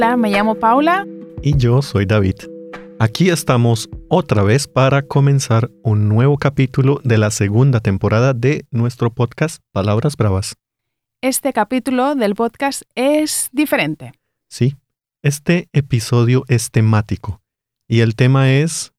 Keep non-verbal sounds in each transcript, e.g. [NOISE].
Hola, me llamo Paula. Y yo soy David. Aquí estamos otra vez para comenzar un nuevo capítulo de la segunda temporada de nuestro podcast Palabras Bravas. Este capítulo del podcast es diferente. Sí, este episodio es temático y el tema es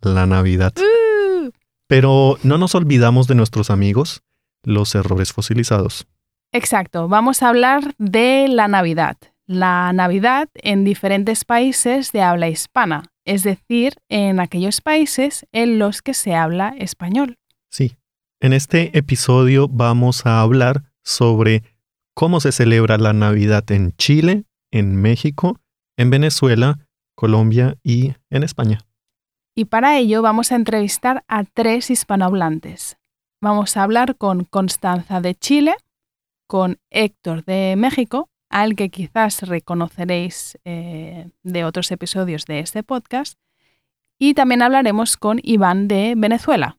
la Navidad. Uh, Pero no nos olvidamos de nuestros amigos, los errores fosilizados. exacto, vamos a hablar de la Navidad. La Navidad en diferentes países de habla hispana, es decir, en aquellos países en los que se habla español. Sí, en este episodio vamos a hablar sobre cómo se celebra la Navidad en Chile, en México, en Venezuela, Colombia y en España. Y para ello vamos a entrevistar a tres hispanohablantes. Vamos a hablar con Constanza de Chile, con Héctor de México, al que quizás reconoceréis eh, de otros episodios de este podcast, y también hablaremos con Iván de Venezuela.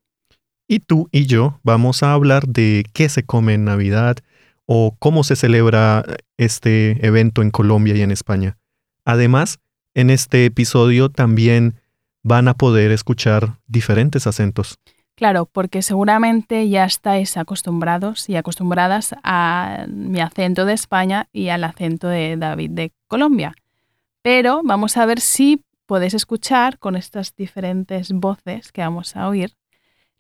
Y tú y yo vamos a hablar de qué se come en Navidad o cómo se celebra este evento en Colombia y en España. Además, en este episodio también van a poder escuchar diferentes acentos. Claro, porque seguramente ya estáis acostumbrados y acostumbradas a mi acento de España y al acento de David de Colombia. Pero vamos a ver si podéis escuchar con estas diferentes voces que vamos a oír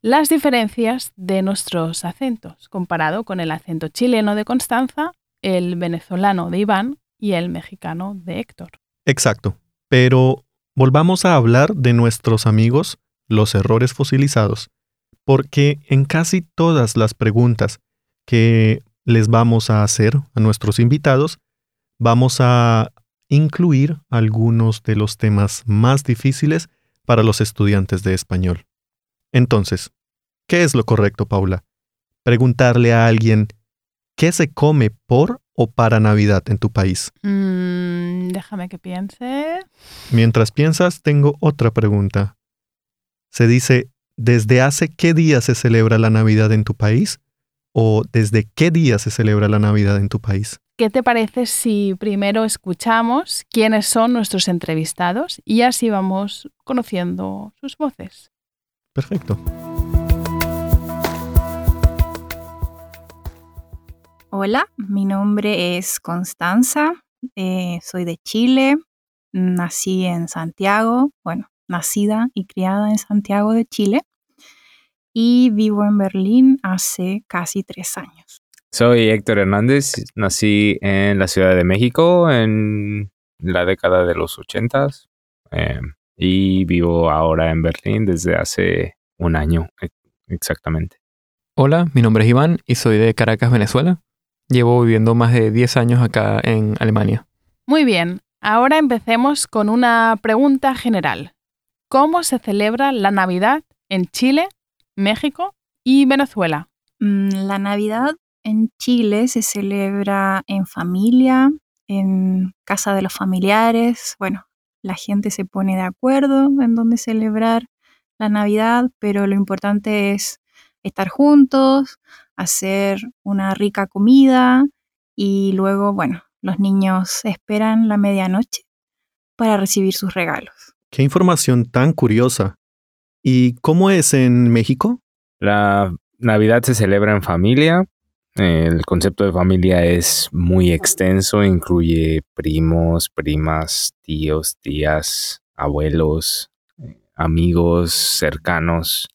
las diferencias de nuestros acentos comparado con el acento chileno de Constanza, el venezolano de Iván y el mexicano de Héctor. Exacto. Pero volvamos a hablar de nuestros amigos, los errores fosilizados, porque en casi todas las preguntas que les vamos a hacer a nuestros invitados, vamos a incluir algunos de los temas más difíciles para los estudiantes de español. Entonces, ¿qué es lo correcto, Paula? Preguntarle a alguien, ¿qué se come por o para Navidad en tu país? Mm, déjame que piense. Mientras piensas, tengo otra pregunta. Se dice, ¿desde hace qué día se celebra la Navidad en tu país? ¿O desde qué día se celebra la Navidad en tu país? ¿Qué te parece si primero escuchamos quiénes son nuestros entrevistados y así vamos conociendo sus voces? Perfecto. Hola, mi nombre es Constanza, eh, soy de Chile, nací en Santiago, bueno, nacida y criada en Santiago de Chile y vivo en Berlín hace casi tres años. Soy Héctor Hernández, nací en la Ciudad de México en la década de los ochentas eh, y vivo ahora en Berlín desde hace un año exactamente. Hola, mi nombre es Iván y soy de Caracas, Venezuela. Llevo viviendo más de 10 años acá en Alemania. Muy bien, ahora empecemos con una pregunta general. ¿Cómo se celebra la Navidad en Chile, México y Venezuela? Mm, La Navidad en Chile se celebra en familia, en casa de los familiares. Bueno, la gente se pone de acuerdo en dónde celebrar la Navidad, pero lo importante es estar juntos, hacer una rica comida y luego, bueno, los niños esperan la medianoche para recibir sus regalos. Qué información tan curiosa. ¿Y cómo es en México? La Navidad se celebra en familia. El concepto de familia es muy extenso, incluye primos, primas, tíos, tías, abuelos, amigos cercanos.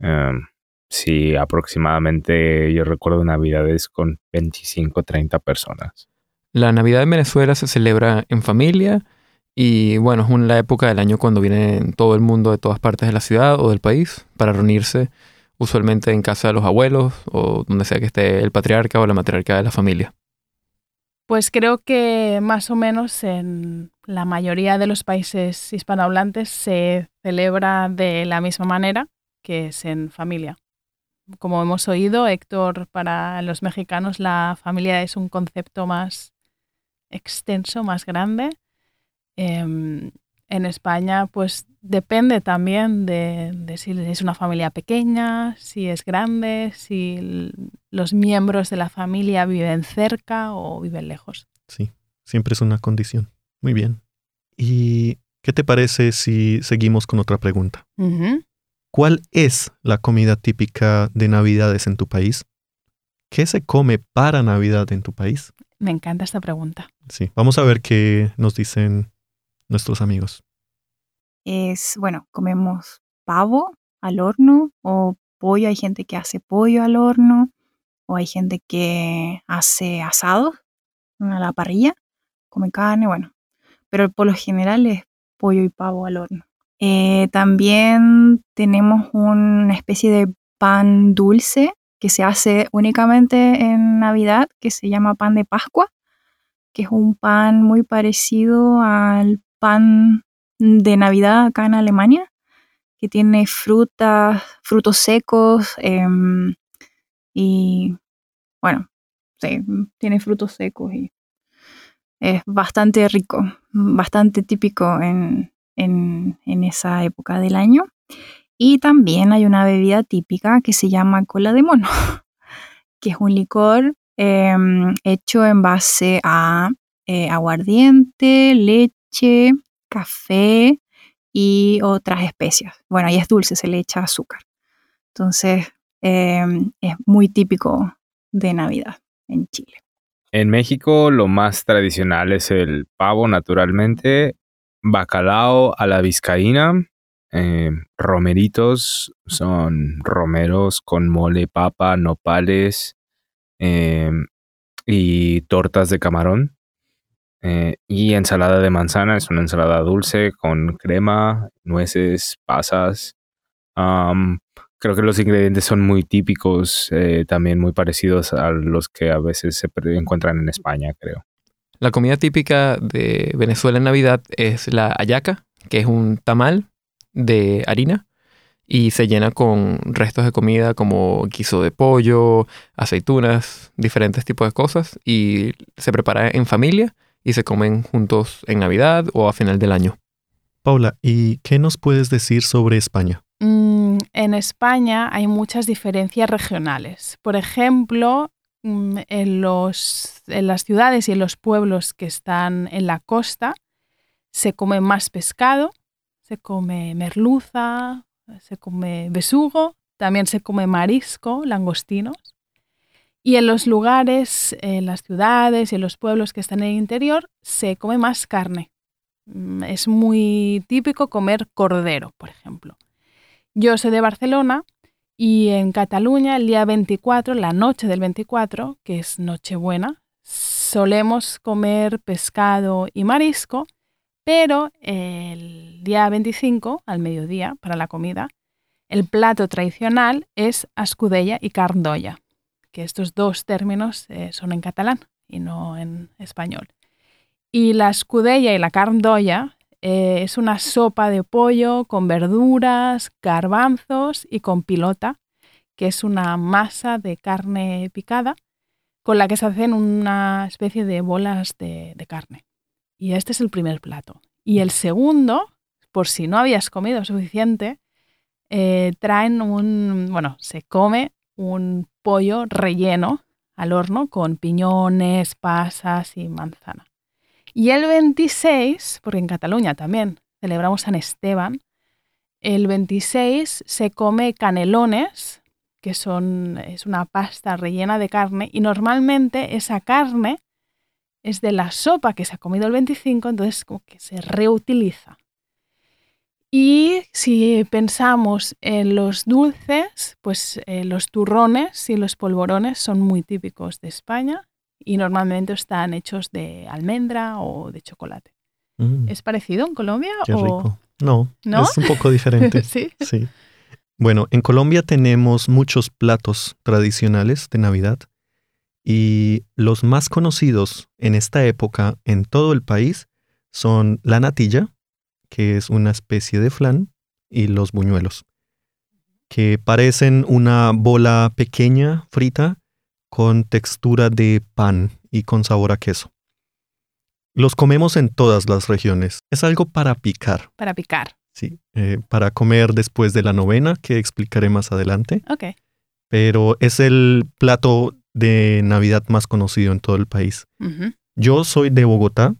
Em, sí, aproximadamente yo recuerdo navidades con 25, 30 personas. La Navidad en Venezuela se celebra en familia y bueno, es la época del año cuando viene todo el mundo de todas partes de la ciudad o del país para reunirse, usualmente en casa de los abuelos o donde sea que esté el patriarca o la matriarca de la familia. Pues creo que más o menos en la mayoría de los países hispanohablantes se celebra de la misma manera, que es en familia. Como hemos oído, Héctor, para los mexicanos la familia es un concepto más extenso, más grande. Em, en España, pues depende también de, de si es una familia pequeña, si es grande, si los miembros de la familia viven cerca o viven lejos. Sí, siempre es una condición. Muy bien. ¿Y qué te parece si seguimos con otra pregunta? ¿Cuál es la comida típica de Navidades en tu país? ¿Qué se come para Navidad en tu país? Me encanta esta pregunta. Sí, vamos a ver qué nos dicen nuestros amigos. Es, bueno, comemos pavo al horno o pollo. Hay gente que hace pollo al horno o hay gente que hace asado a la parrilla, come carne, bueno. Pero por lo general es pollo y pavo al horno. Eh, también tenemos una especie de pan dulce que se hace únicamente en Navidad, que se llama pan de Pascua, que es un pan muy parecido al pan de Navidad acá en Alemania, que tiene frutas, frutos secos em, y, bueno, sí, tiene frutos secos y es bastante rico, bastante típico en, en, esa época del año. Y también hay una bebida típica que se llama cola de mono, [LAUGHS] que es un licor em, hecho en base a eh, aguardiente, leche, café y otras especias. Bueno, y es dulce, se le echa azúcar. Entonces, em, es muy típico de Navidad en Chile. En México lo más tradicional es el pavo, naturalmente, bacalao a la vizcaína, eh, romeritos, son romeros con mole, papa, nopales eh, y tortas de camarón. Eh, y ensalada de manzana, es una ensalada dulce con crema, nueces, pasas. Am, creo que los ingredientes son muy típicos, eh, también muy parecidos a los que a veces se encuentran en España, creo. La comida típica de Venezuela en Navidad es la hallaca, que es un tamal de harina y se llena con restos de comida como guiso de pollo, aceitunas, diferentes tipos de cosas y se prepara en familia y se comen juntos en Navidad o a final del año. Paula, ¿y qué nos puedes decir sobre España? Mm, en España hay muchas diferencias regionales. Por ejemplo, mm, en, los, en las ciudades y en los pueblos que están en la costa se come más pescado, se come merluza, se come besugo, también se come marisco, langostinos. Y en los lugares, en las ciudades y en los pueblos que están en el interior, se come más carne. Mm, Es muy típico comer cordero, por ejemplo. Yo soy de Barcelona y en Cataluña el día 24, la noche del 24, que es Nochebuena, solemos comer pescado y marisco, pero el día 25, al mediodía, para la comida, el plato tradicional es escudella y carn d'olla, que estos dos términos eh, son en catalán y no en español. Y la escudella y la carn d'olla eh, es una sopa de pollo con verduras, garbanzos y con pilota, que es una masa de carne picada con la que se hacen una especie de bolas de, de carne. Y este es el primer plato. Y el segundo, por si no habías comido suficiente, eh, traen un, bueno, se come un pollo relleno al horno con piñones, pasas y manzana. Y el 26, porque en Cataluña también celebramos San Esteban, el 26 se come canelones, que son, es una pasta rellena de carne, y normalmente esa carne es de la sopa que se ha comido el 25, entonces como que se reutiliza. Y si pensamos en los dulces, pues eh, los turrones y los polvorones son muy típicos de España y normalmente están hechos de almendra o de chocolate. Mm, ¿Es parecido en Colombia? qué o... rico. No, ¿No? es un poco diferente. [LAUGHS] sí. Sí. Bueno, en Colombia tenemos muchos platos tradicionales de Navidad y los más conocidos en esta época en todo el país son la natilla, que es una especie de flan, y los buñuelos, que parecen una bola pequeña frita con textura de pan y con sabor a queso. Los comemos en todas las regiones. Es algo para picar. Para picar. Sí, eh, para comer después de la novena, que explicaré más adelante. Ok. Pero es el plato de Navidad más conocido en todo el país. Yo soy de Bogotá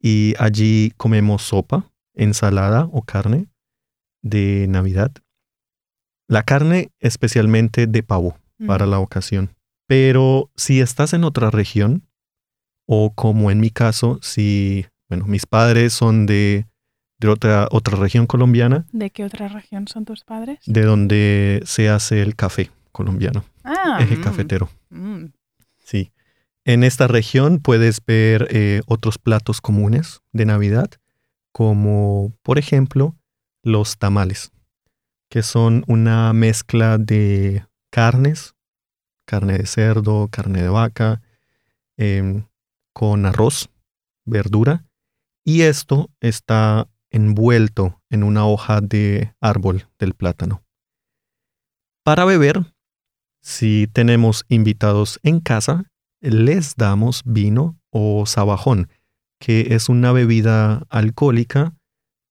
y allí comemos sopa, ensalada o carne de Navidad. La carne especialmente de pavo para la ocasión. Pero si estás en otra región, o como en mi caso, si, bueno, mis padres son de, de otra, otra región colombiana. ¿De qué otra región son tus padres? De donde se hace el café colombiano. Ah, Eje mm, cafetero. mm. Sí. En esta región puedes ver eh, otros platos comunes de Navidad, como por ejemplo los tamales, que son una mezcla de carnes, carne de cerdo, carne de vaca, em, con arroz, verdura, y esto está envuelto en una hoja de árbol del plátano. Para beber, si tenemos invitados en casa, les damos vino o sabajón, que es una bebida alcohólica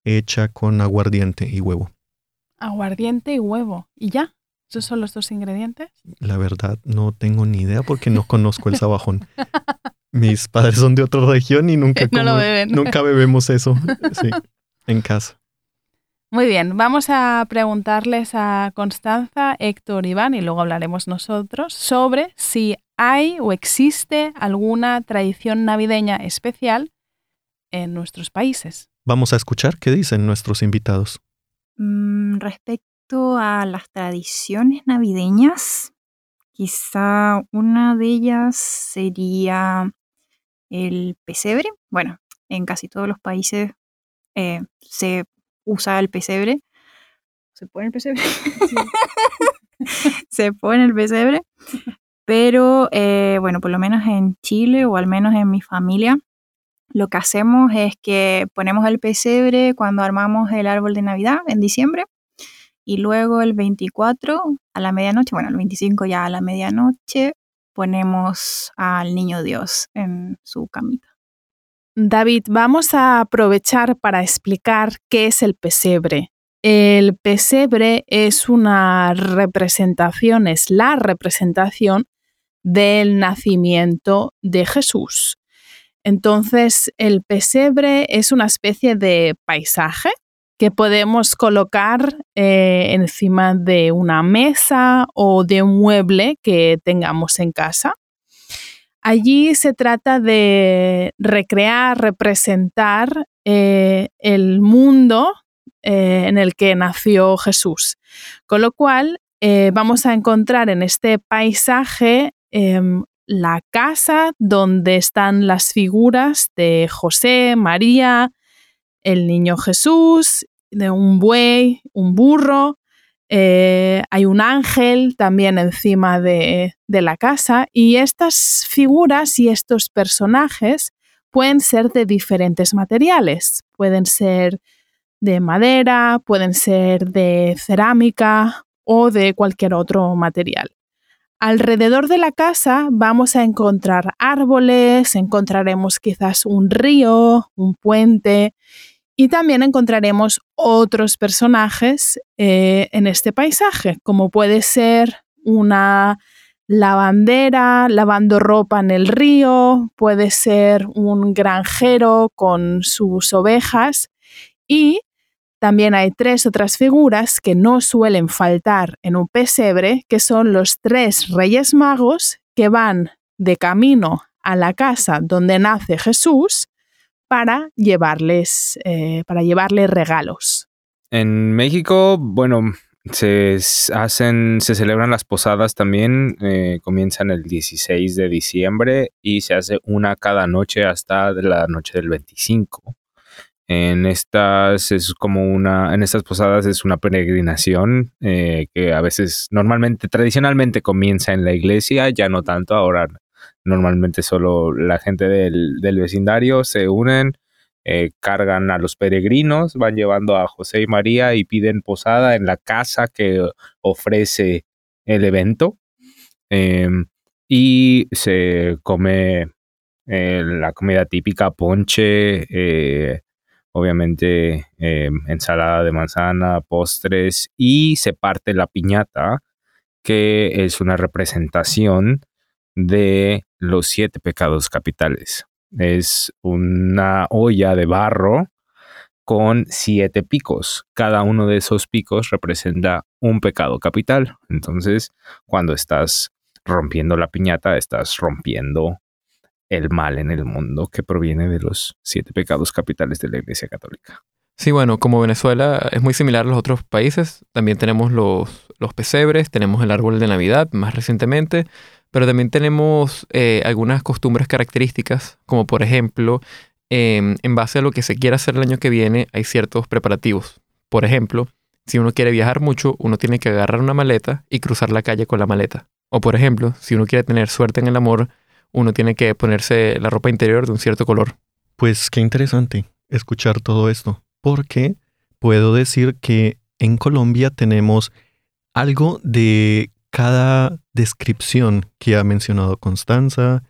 hecha con aguardiente y huevo. Aguardiente y huevo. ¿Y ya? ¿Esos son los dos ingredientes? La verdad no tengo ni idea porque no [LAUGHS] conozco el sabajón. Mis padres son de otra región y nunca, No lo como- beben. nunca bebemos eso [LAUGHS] sí, en casa. Muy bien, vamos a preguntarles a Constanza, Héctor, Iván y luego hablaremos nosotros sobre si hay o existe alguna tradición navideña especial en nuestros países. Vamos a escuchar qué dicen nuestros invitados. Mm, respecto a las tradiciones navideñas, quizá una de ellas sería el pesebre. Bueno, en casi todos los países eh, se usa el pesebre. ¿Se pone el pesebre? [LAUGHS] se pone el pesebre. Pero eh, bueno, por lo menos en Chile o al menos en mi familia, lo que hacemos es que ponemos el pesebre cuando armamos el árbol de Navidad en diciembre y luego el 24 a la medianoche, bueno, el 25 ya a la medianoche, ponemos al niño Dios en su camita. David, vamos a aprovechar para explicar qué es el pesebre. El pesebre es una representación, es la representación del nacimiento de Jesús. Entonces, el pesebre es una especie de paisaje que podemos colocar eh, encima de una mesa o de un mueble que tengamos en casa. Allí se trata de recrear, representar eh, el mundo eh, en el que nació Jesús. Con lo cual, vamos a encontrar en este paisaje em, la casa donde están las figuras de José, María, el niño Jesús, de un buey, un burro, eh, hay un ángel también encima de, de la casa y estas figuras y estos personajes pueden ser de diferentes materiales, pueden ser de madera, pueden ser de cerámica o de cualquier otro material. Alrededor de la casa vamos a encontrar árboles, encontraremos quizás un río, un puente y también encontraremos otros personajes eh, en este paisaje, como puede ser una lavandera lavando ropa en el río, puede ser un granjero con sus ovejas y también hay tres otras figuras que no suelen faltar en un pesebre, que son los tres reyes magos que van de camino a la casa donde nace Jesús para llevarles, eh, para llevarle regalos. En México, bueno, se hacen, se celebran las posadas también, eh, comienzan el 16 de diciembre y se hace una cada noche hasta la noche del 25. En estas es como una, en estas posadas es una peregrinación eh, que a veces, normalmente, tradicionalmente comienza en la iglesia, ya no tanto, ahora normalmente solo la gente del, del vecindario se unen, eh, cargan a los peregrinos, van llevando a José y María y piden posada en la casa que ofrece el evento. Em, y se come eh, la comida típica, ponche, eh, obviamente eh, ensalada de manzana, postres y se parte la piñata, que es una representación de los siete pecados capitales. Es una olla de barro con siete picos. Cada uno de esos picos representa un pecado capital. Entonces, cuando estás rompiendo la piñata, estás rompiendo el mal en el mundo que proviene de los siete pecados capitales de la Iglesia Católica. Sí, bueno, como Venezuela es muy similar a los otros países, también tenemos los, los pesebres, tenemos el árbol de Navidad más recientemente, pero también tenemos eh, algunas costumbres características, como por ejemplo, em, en base a lo que se quiera hacer el año que viene, hay ciertos preparativos. Por ejemplo, si uno quiere viajar mucho, uno tiene que agarrar una maleta y cruzar la calle con la maleta. O por ejemplo, si uno quiere tener suerte en el amor, uno tiene que ponerse la ropa interior de un cierto color. Pues qué interesante escuchar todo esto, porque puedo decir que en Colombia tenemos algo de cada descripción que ha mencionado Constanza,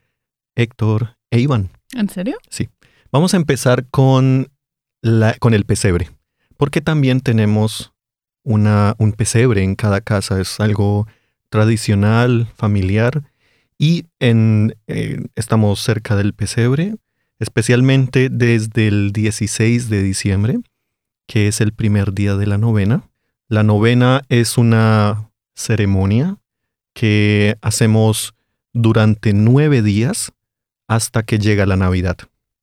Héctor e Iván. ¿En serio? Sí. Vamos a empezar con, la, con el pesebre, porque también tenemos una, un pesebre en cada casa. Es algo tradicional, familiar, y en, eh, estamos cerca del pesebre, especialmente desde el 16 de diciembre, que es el primer día de la novena. La novena es una ceremonia que hacemos durante nueve días hasta que llega la Navidad.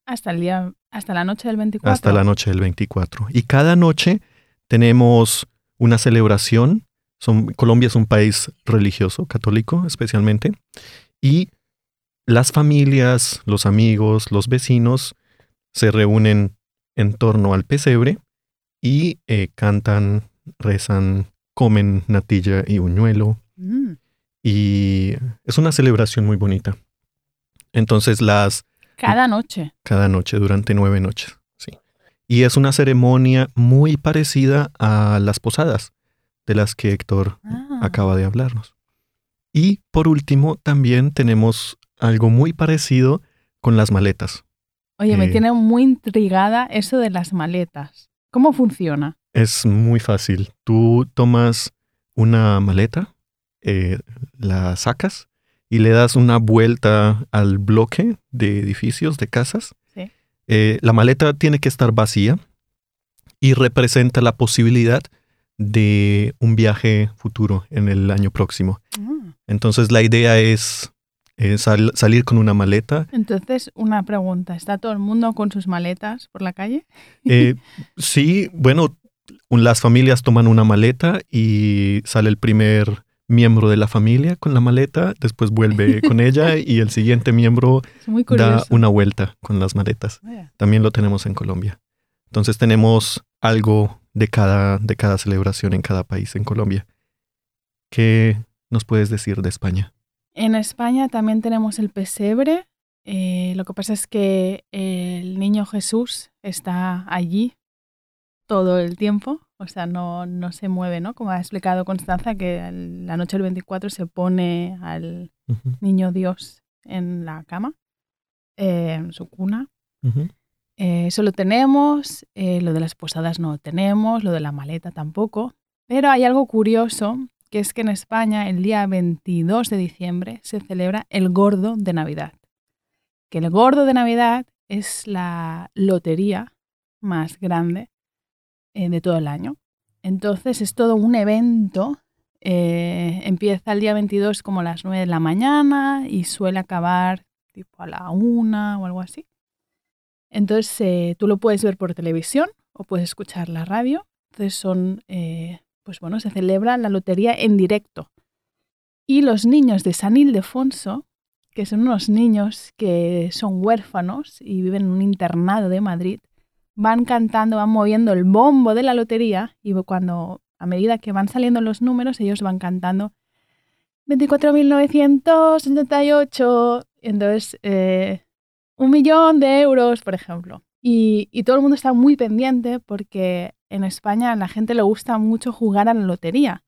Hasta el día, hasta la noche del 24. Hasta la noche del 24. Y cada noche tenemos una celebración. Son, Colombia es un país religioso, católico especialmente. Y las familias, los amigos, los vecinos se reúnen en torno al pesebre y eh, cantan, rezan, comen natilla y buñuelo. Mm. Y es una celebración muy bonita. Entonces las... Cada noche. Cada noche, durante nueve noches. Sí. Y es una ceremonia muy parecida a las posadas de las que Héctor Ah. acaba de hablarnos. Y por último, también tenemos algo muy parecido con las maletas. Oye, me Eh. tiene muy intrigada eso de las maletas. ¿Cómo funciona? Es muy fácil. Tú tomas una maleta, eh, la sacas y le das una vuelta al bloque de edificios, de casas. Sí. Eh, la maleta tiene que estar vacía y representa la posibilidad de un viaje futuro en el año próximo. Mm. Entonces la idea es, eh, sal- salir con una maleta. Entonces, una pregunta. ¿Está todo el mundo con sus maletas por la calle? Eh, sí, bueno, las familias toman una maleta y sale el primer miembro de la familia con la maleta, después vuelve [LAUGHS] con ella y el siguiente miembro da una vuelta con las maletas. Vaya. También lo tenemos en Colombia. Entonces tenemos algo de cada, de cada celebración en cada país en Colombia. ¿Qué nos puedes decir de España? En España también tenemos el pesebre. Eh, lo que pasa es que el niño Jesús está allí todo el tiempo, o sea, no, no se mueve, ¿no? Como ha explicado Constanza, que el- la noche del 24 se pone al niño Dios en la cama, eh, en su cuna. Eh, eso lo tenemos, lo de las posadas no lo tenemos, lo de la maleta tampoco. Pero hay algo curioso, que es que en España el día 22 de diciembre se celebra el Gordo de Navidad. Que el Gordo de Navidad es la lotería más grande eh, de todo el año. Entonces es todo un evento. eh, empieza el día 22 como a las 9 de la mañana y suele acabar tipo a la 1 o algo así. Entonces eh, tú lo puedes ver por televisión o puedes escuchar la radio. Entonces son, pues bueno, se celebra la lotería en directo. Y los niños de San Ildefonso, que son unos niños que son huérfanos y viven en un internado de Madrid, van cantando, van moviendo el bombo de la lotería y cuando, a medida que van saliendo los números, ellos van cantando 24.978. Entonces, eh, un millón de euros, por ejemplo. Y, y todo el mundo está muy pendiente porque en España a la gente le gusta mucho jugar a la lotería.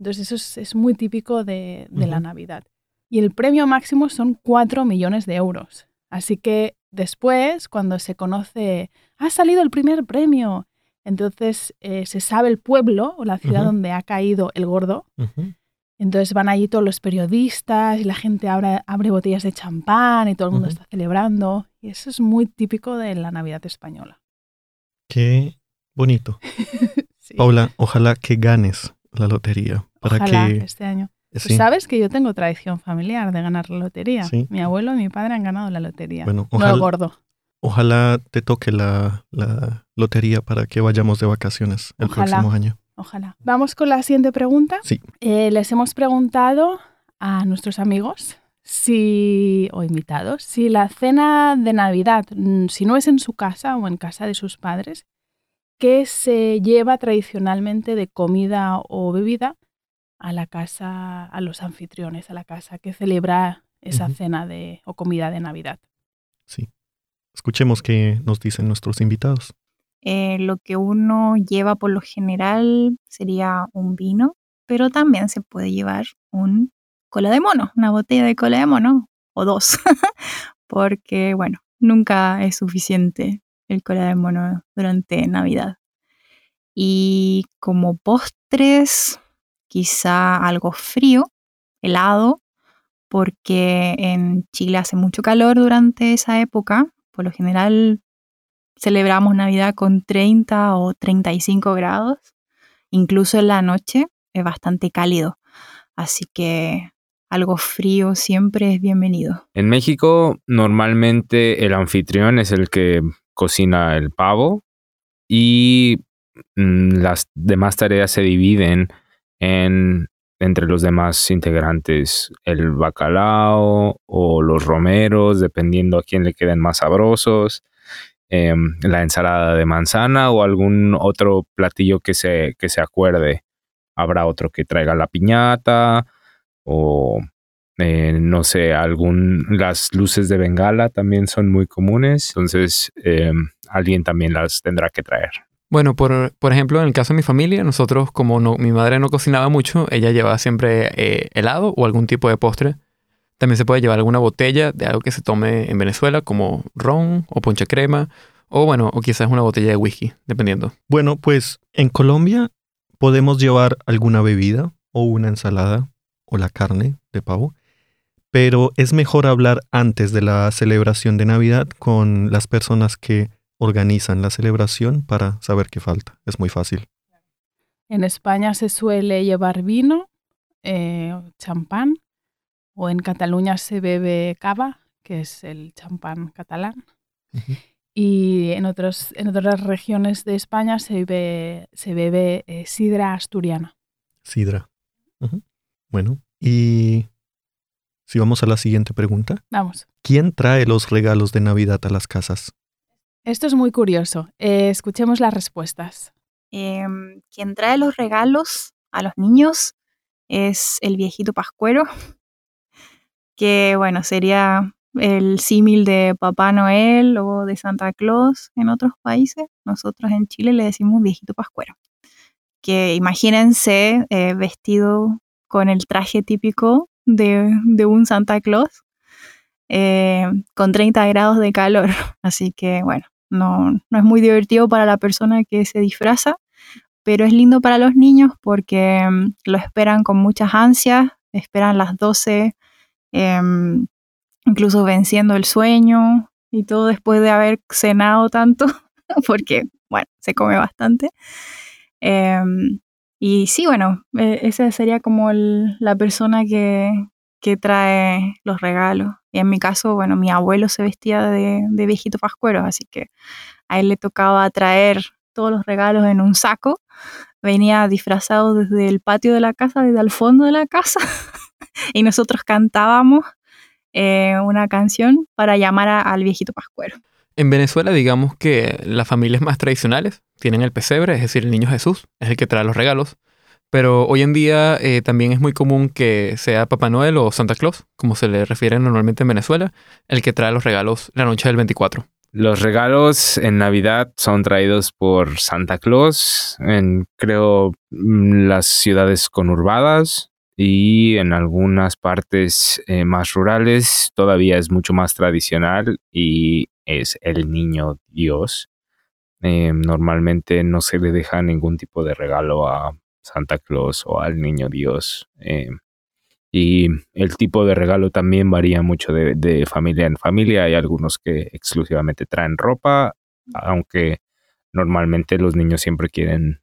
Entonces eso es, es muy típico de, de la. Navidad. Y el premio máximo son 4 millones de euros. Así que después, cuando se conoce, ha salido el primer premio, entonces eh, se sabe el pueblo o la ciudad donde ha caído el gordo. Ujú. Entonces van allí todos los periodistas y la gente abre, abre botellas de champán y todo el mundo está celebrando. Y eso es muy típico de la Navidad española. Qué bonito. [LAUGHS] Sí. Paula, ojalá que ganes la lotería. Para Ojalá que. este año. Pues sí. sabes que yo tengo tradición familiar de ganar la lotería. Sí. Mi abuelo y mi padre han ganado la lotería. Bueno, no ojalá, el gordo. ojalá te toque la, la lotería para que vayamos de vacaciones el Ojalá. próximo año. Ojalá. Vamos con la siguiente pregunta. Sí. Eh, les hemos preguntado a nuestros amigos si, o invitados si la cena de Navidad, mm, si no es en su casa o en casa de sus padres, ¿qué se lleva tradicionalmente de comida o bebida a la casa, a los anfitriones, a la casa que celebra esa cena de, o comida de Navidad? Sí. Escuchemos qué nos dicen nuestros invitados. Eh, lo que uno lleva por lo general sería un vino, pero también se puede llevar un cola de mono, una botella de cola de mono o dos, [LAUGHS] porque bueno, nunca es suficiente el cola de mono durante Navidad. Y como postres, quizá algo frío, helado, porque en Chile hace mucho calor durante esa época. Por lo general celebramos Navidad con 30 o 35 grados. Incluso en la noche es bastante cálido. Así que algo frío siempre es bienvenido. En México, normalmente el anfitrión es el que cocina el pavo y mm, las demás tareas se dividen en entre los demás integrantes el bacalao o los romeros, dependiendo a quién le queden más sabrosos, em, la ensalada de manzana o algún otro platillo que se, que se acuerde. Habrá otro que traiga la piñata o eh, no sé, algún, las luces de bengala también son muy comunes, entonces eh, alguien también las tendrá que traer. Bueno, por, por ejemplo, en el caso de mi familia, nosotros, como no, mi madre no cocinaba mucho, ella llevaba siempre eh, helado o algún tipo de postre. También se puede llevar alguna botella de algo que se tome en Venezuela, como ron o ponche crema, o bueno, o quizás una botella de whisky, dependiendo. Bueno, pues en Colombia podemos llevar alguna bebida o una ensalada o la carne de pavo, pero es mejor hablar antes de la celebración de Navidad con las personas que organizan la celebración para saber qué falta. Es muy fácil. En España se suele llevar vino, eh, champán, o en Cataluña se bebe cava, que es el champán catalán. Y en, otros, en otras regiones de España se bebe, se bebe eh, sidra asturiana. Sidra. Bueno, y si vamos a la siguiente pregunta. Vamos, ¿Quién trae los regalos de Navidad a las casas? esto es muy curioso. Eh, escuchemos las respuestas. Quien trae los regalos a los niños es el viejito pascuero, que bueno, sería el símil de Papá Noel o de Santa Claus en otros países. Nosotros en Chile le decimos viejito pascuero. Que imagínense eh, vestido con el traje típico de, de un Santa Claus, eh, con 30 grados de calor. [LAUGHS] Así que bueno, no, no es muy divertido para la persona que se disfraza, pero es lindo para los niños porque mm, lo esperan con muchas ansias, esperan las 12, em, incluso venciendo el sueño y todo después de haber cenado tanto, [LAUGHS] porque, bueno, se come bastante. Em, y sí, bueno, e- esa sería como la persona que, que trae los regalos. Y en mi caso, bueno, mi abuelo se vestía de, de viejito pascuero, así que a él le tocaba traer todos los regalos en un saco. Venía disfrazado desde el patio de la casa, desde el fondo de la casa, [LAUGHS] [LAUGHS] y nosotros cantábamos eh, una canción para llamar a- al viejito pascuero. En Venezuela, digamos que las familias más tradicionales tienen el pesebre, es decir, el niño Jesús es el que trae los regalos. Pero hoy en día eh, también es muy común que sea Papá Noel o Santa Claus, como se le refiere normalmente en Venezuela, el que trae los regalos la noche del 24. Los regalos en Navidad son traídos por Santa Claus en, creo, mm, las ciudades conurbadas y en algunas partes eh, más rurales todavía es mucho más tradicional y es el niño Dios. Eh, normalmente no se le deja ningún tipo de regalo a Santa Claus o al niño Dios. Eh, Y el tipo de regalo también varía mucho de, de familia en familia. Hay algunos que exclusivamente traen ropa, aunque normalmente los niños siempre quieren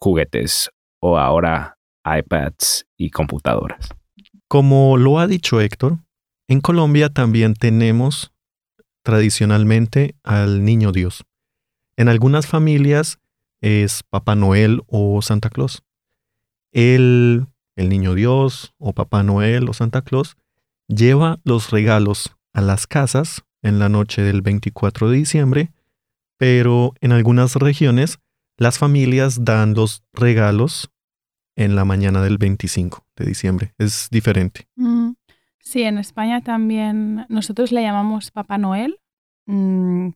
juguetes o ahora iPads y computadoras. Como lo ha dicho Héctor, en Colombia también tenemos tradicionalmente al Niño Dios. En algunas familias es Papá Noel o Santa Claus. El, el Niño Dios o Papá Noel o Santa Claus lleva los regalos a las casas en la noche del 24 de diciembre, pero en algunas regiones las familias dan los regalos en la mañana del 25 de diciembre. Es diferente. Mm, Sí, en España también nosotros le llamamos Papá Noel, mm,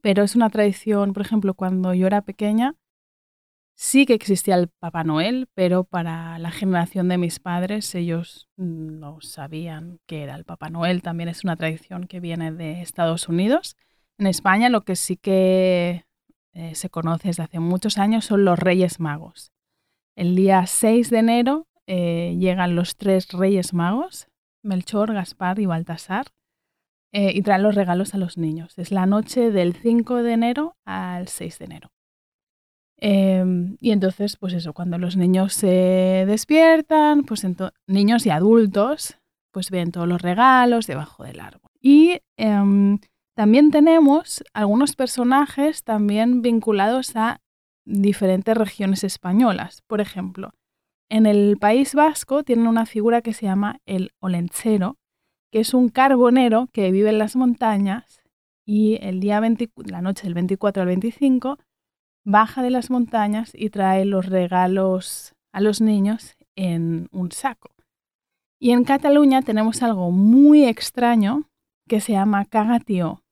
pero es una tradición, por ejemplo, cuando yo era pequeña, sí que existía el Papá Noel, pero para la generación de mis padres ellos no sabían qué era el Papá Noel. También es una tradición que viene de Estados Unidos. En España lo que sí que eh, se conoce desde hace muchos años son los Reyes Magos. El día 6 de enero eh, llegan los tres Reyes Magos, Melchor, Gaspar y Baltasar, eh, y traen los regalos a los niños. Es la noche del 5 de enero al 6 de enero. Em, y entonces, pues eso, cuando los niños se despiertan, pues niños y adultos, pues ven todos los regalos debajo del árbol. Y em, también tenemos algunos personajes también vinculados a diferentes regiones españolas. Por ejemplo, en el País Vasco tienen una figura que se llama el olenchero, que es un carbonero que vive en las montañas y el día la noche del 24 al 25 baja de las montañas y trae los regalos a los niños en un saco. Y en Cataluña tenemos algo muy extraño que se llama cagatío,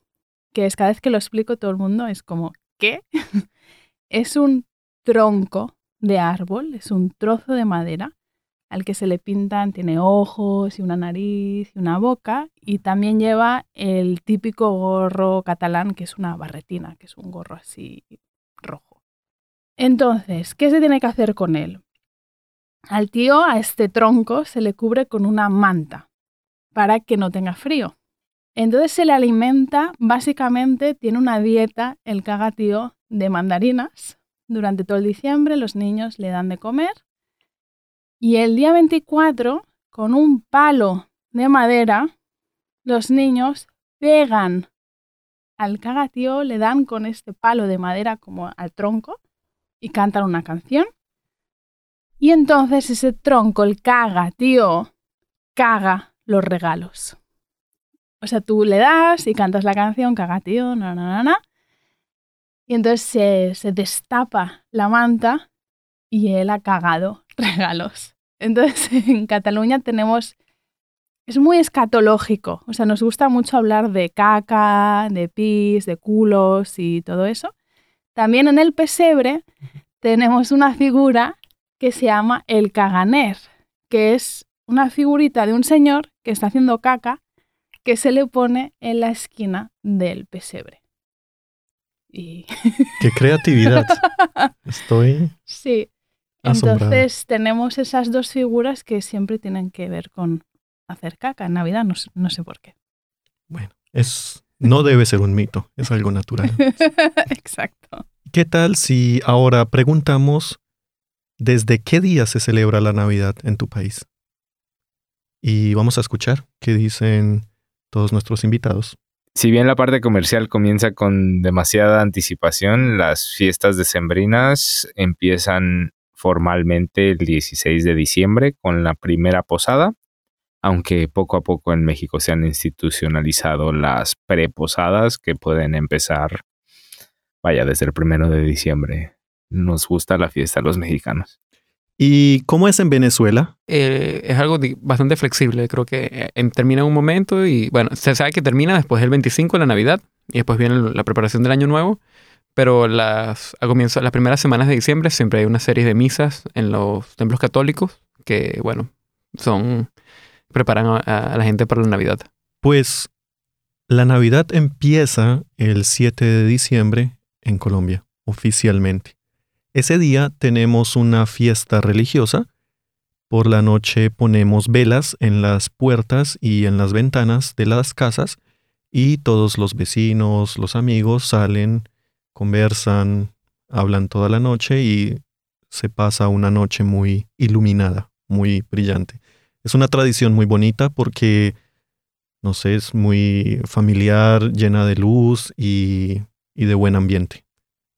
que es cada vez que lo explico todo el mundo es como, ¿qué? [LAUGHS] es un tronco de árbol, es un trozo de madera al que se le pintan, tiene ojos y una nariz y una boca, y también lleva el típico gorro catalán, que es una barretina, que es un gorro así rojo. Entonces, ¿qué se tiene que hacer con él? Al tío, a este tronco, se le cubre con una manta para que no tenga frío. Entonces se le alimenta, básicamente tiene una dieta, el cagatío, de mandarinas, durante todo el diciembre los niños le dan de comer y el día 24, con un palo de madera, los niños pegan al cagatío, le dan con este palo de madera como al tronco y cantan una canción. Y entonces ese tronco, el cagatío, caga los regalos. O sea, tú le das y cantas la canción, cagatío, na, na, na, na, y entonces se, destapa la manta y él ha cagado [LAUGHS] regalos. Entonces [LAUGHS] en Cataluña tenemos, es muy escatológico, o sea, nos gusta mucho hablar de caca, de pis, de culos y todo eso. También en el pesebre tenemos una figura que se llama el caganer, que es una figurita de un señor que está haciendo caca que se le pone en la esquina del pesebre. ¡Qué creatividad! [LAUGHS] Estoy. Sí. Entonces tenemos esas dos figuras que siempre tienen que ver con hacer caca en Navidad, no, sé por qué. Bueno, es, no debe ser un mito, es algo natural. [LAUGHS] Exacto. ¿Qué tal si ahora preguntamos desde qué día se celebra la Navidad en tu país? Y vamos a escuchar qué dicen todos nuestros invitados. Si bien la parte comercial comienza con demasiada anticipación, las fiestas decembrinas empiezan formalmente el 16 de diciembre con la primera posada, aunque poco a poco en México se han institucionalizado las preposadas que pueden empezar, vaya, desde el primero de diciembre. Nos gusta la fiesta a los mexicanos. ¿Y cómo es en Venezuela? Eh, es algo bastante flexible. Creo que eh, termina en un momento y, bueno, se sabe que termina después del 25, la Navidad, y después viene la preparación del Año Nuevo. Pero las, a comienzo, las primeras semanas de diciembre siempre hay una serie de misas en los templos católicos que, bueno, son preparan a la gente para la Navidad. Pues la Navidad empieza el 7 de diciembre en Colombia, oficialmente. Ese día tenemos una fiesta religiosa, Por la noche ponemos velas en las puertas y en las ventanas de las casas y todos los vecinos, los amigos salen, conversan, hablan toda la noche y se pasa una noche muy iluminada, muy brillante. Es una tradición muy bonita porque, no sé, es muy familiar, llena de luz y, de buen ambiente.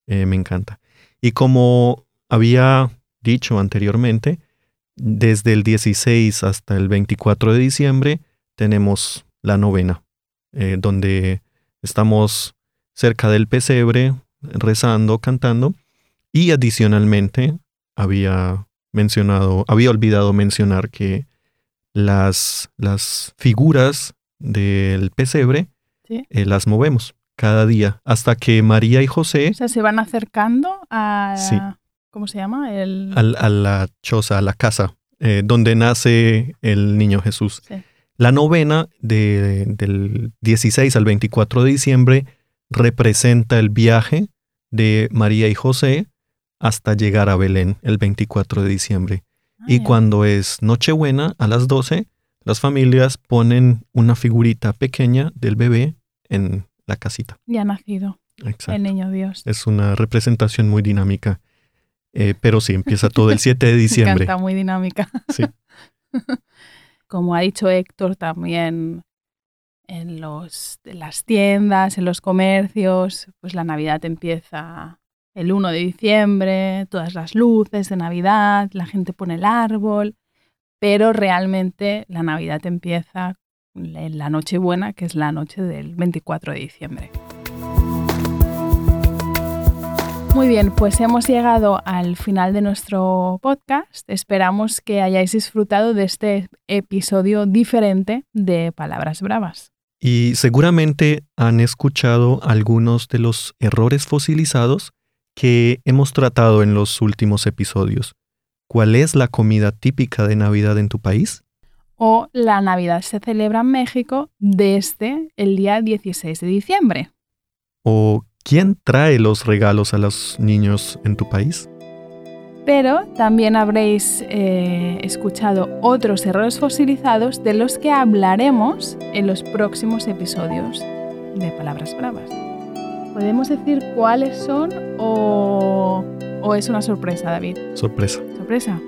Eh, me encanta. Y como había dicho anteriormente, desde el 16 hasta el 24 de diciembre tenemos la novena, eh, donde estamos cerca del pesebre, rezando, cantando, y adicionalmente había mencionado, había olvidado mencionar que las, las figuras del pesebre eh, las movemos cada día hasta que María y José... O sea, se van acercando a... ¿Cómo se llama? El... A, la choza, a la casa, eh, donde nace el niño Jesús. La novena del 16 al 24 de diciembre representa el viaje de María y José hasta llegar a Belén el 24 de diciembre. Ah, y cuando es Nochebuena, a las 12, las familias ponen una figurita pequeña del bebé en la casita. Ya ha nacido. El niño Dios. Es una representación muy dinámica. Eh, pero sí, empieza todo el 7 de [LAUGHS] diciembre. Está muy dinámica. Sí. [LAUGHS] Como ha dicho Héctor, también en, los, en las tiendas, en los comercios, pues la Navidad empieza el 1 de diciembre, todas las luces de Navidad, la gente pone el árbol, pero realmente la Navidad empieza en la Nochebuena, que es la noche del 24 de diciembre. Muy bien, pues hemos llegado al final de nuestro podcast. Esperamos que hayáis disfrutado de este episodio diferente de Palabras Bravas. Y seguramente han escuchado algunos de los errores fosilizados que hemos tratado en los últimos episodios. ¿Cuál es la comida típica de Navidad en tu país? O la Navidad se celebra en México desde el día 16 de diciembre. ¿O quién trae los regalos a los niños en tu país? Pero también habréis eh, escuchado otros errores fosilizados de los que hablaremos en los próximos episodios de Palabras Bravas. ¿Podemos decir cuáles son o, es una sorpresa, David? Sorpresa. ¿Sorpresa?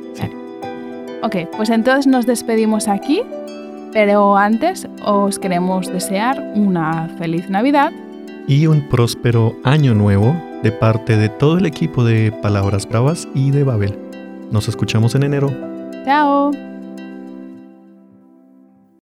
Ok, pues entonces nos despedimos aquí, pero antes os queremos desear una feliz Navidad. Y un próspero año nuevo de parte de todo el equipo de Palabras Bravas y de Babel. Nos escuchamos en enero. Chao.